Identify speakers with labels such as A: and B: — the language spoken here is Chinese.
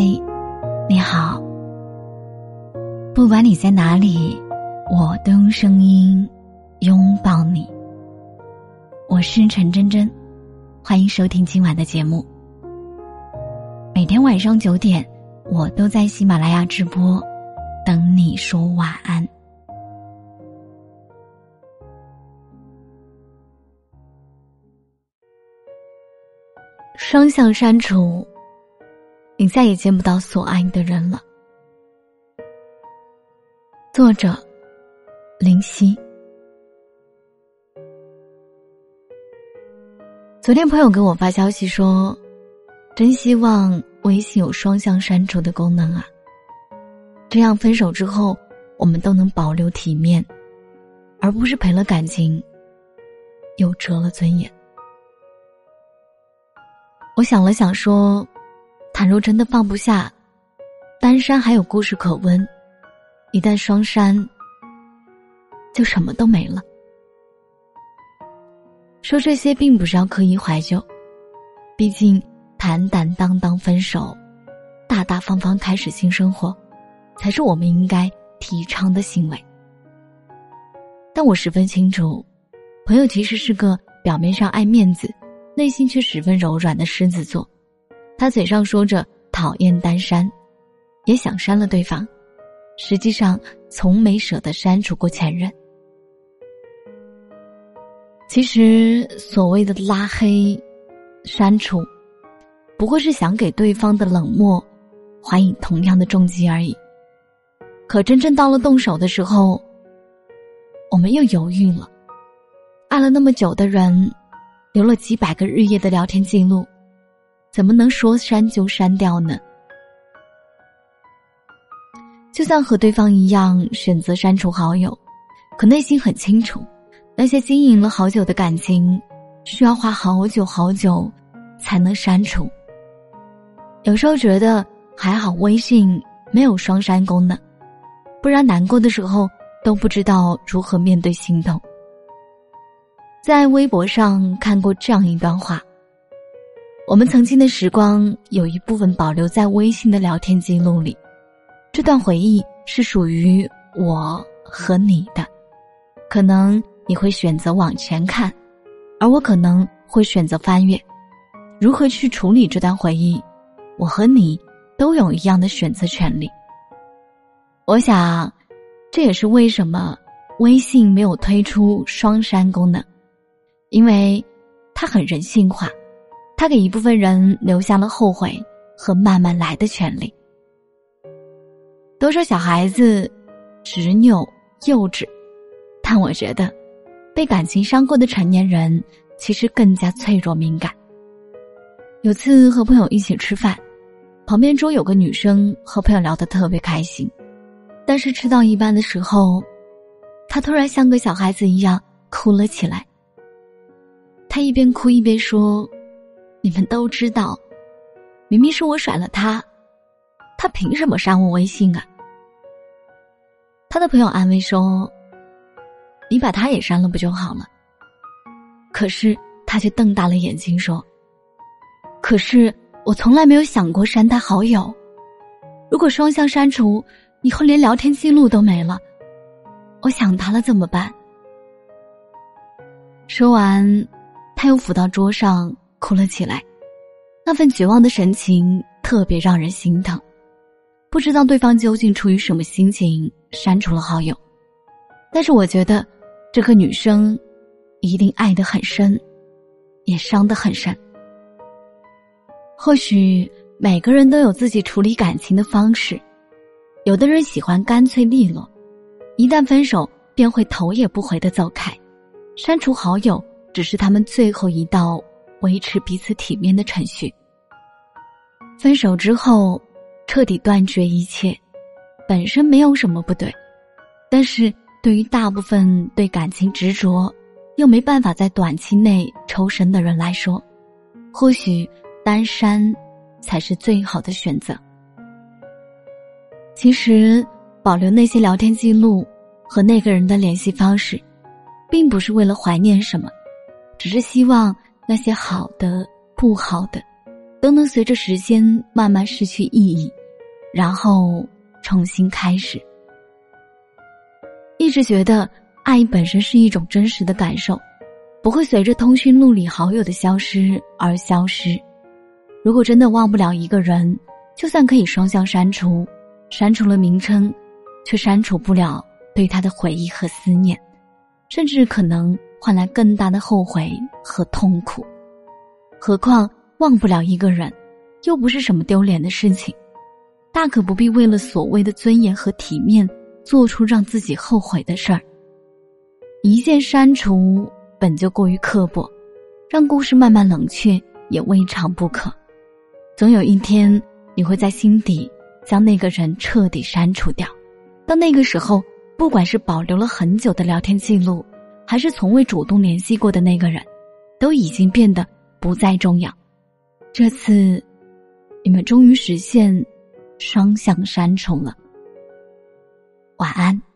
A: 嘿你好。不管你在哪里，我都用声音拥抱你。我是陈真真，欢迎收听今晚的节目。每天晚上九点，我都在喜马拉雅直播，等你说晚安。双向删除。你再也见不到所爱的人了。作者：林夕。昨天朋友给我发消息说：“真希望微信有双向删除的功能啊，这样分手之后我们都能保留体面，而不是赔了感情，又折了尊严。”我想了想说。倘若真的放不下，单山还有故事可温；一旦双删，就什么都没了。说这些并不是要刻意怀旧，毕竟坦坦荡荡分手，大大方方开始新生活，才是我们应该提倡的行为。但我十分清楚，朋友其实是个表面上爱面子，内心却十分柔软的狮子座。他嘴上说着讨厌单删，也想删了对方，实际上从没舍得删除过前任。其实所谓的拉黑、删除，不过是想给对方的冷漠还以同样的重击而已。可真正到了动手的时候，我们又犹豫了。爱了那么久的人，留了几百个日夜的聊天记录。怎么能说删就删掉呢？就像和对方一样选择删除好友，可内心很清楚，那些经营了好久的感情，需要花好久好久才能删除。有时候觉得还好，微信没有双删功能，不然难过的时候都不知道如何面对心痛。在微博上看过这样一段话。我们曾经的时光有一部分保留在微信的聊天记录里，这段回忆是属于我和你的。可能你会选择往前看，而我可能会选择翻阅。如何去处理这段回忆，我和你都有一样的选择权利。我想，这也是为什么微信没有推出双删功能，因为它很人性化。他给一部分人留下了后悔和慢慢来的权利。都说小孩子执拗幼稚，但我觉得，被感情伤过的成年人其实更加脆弱敏感。有次和朋友一起吃饭，旁边桌有个女生和朋友聊得特别开心，但是吃到一半的时候，她突然像个小孩子一样哭了起来。她一边哭一边说。你们都知道，明明是我甩了他，他凭什么删我微信啊？他的朋友安慰说：“你把他也删了不就好了？”可是他却瞪大了眼睛说：“可是我从来没有想过删他好友。如果双向删除，以后连聊天记录都没了，我想他了怎么办？”说完，他又伏到桌上。哭了起来，那份绝望的神情特别让人心疼。不知道对方究竟出于什么心情删除了好友，但是我觉得这个女生一定爱得很深，也伤得很深。或许每个人都有自己处理感情的方式，有的人喜欢干脆利落，一旦分手便会头也不回的走开，删除好友只是他们最后一道。维持彼此体面的程序。分手之后，彻底断绝一切，本身没有什么不对，但是对于大部分对感情执着，又没办法在短期内抽身的人来说，或许单身才是最好的选择。其实，保留那些聊天记录和那个人的联系方式，并不是为了怀念什么，只是希望。那些好的、不好的，都能随着时间慢慢失去意义，然后重新开始。一直觉得爱本身是一种真实的感受，不会随着通讯录里好友的消失而消失。如果真的忘不了一个人，就算可以双向删除，删除了名称，却删除不了对他的回忆和思念，甚至可能换来更大的后悔和痛苦。何况忘不了一个人，又不是什么丢脸的事情，大可不必为了所谓的尊严和体面。做出让自己后悔的事儿，一键删除本就过于刻薄，让故事慢慢冷却也未尝不可。总有一天，你会在心底将那个人彻底删除掉。到那个时候，不管是保留了很久的聊天记录，还是从未主动联系过的那个人，都已经变得不再重要。这次，你们终于实现双向删除了。晚安。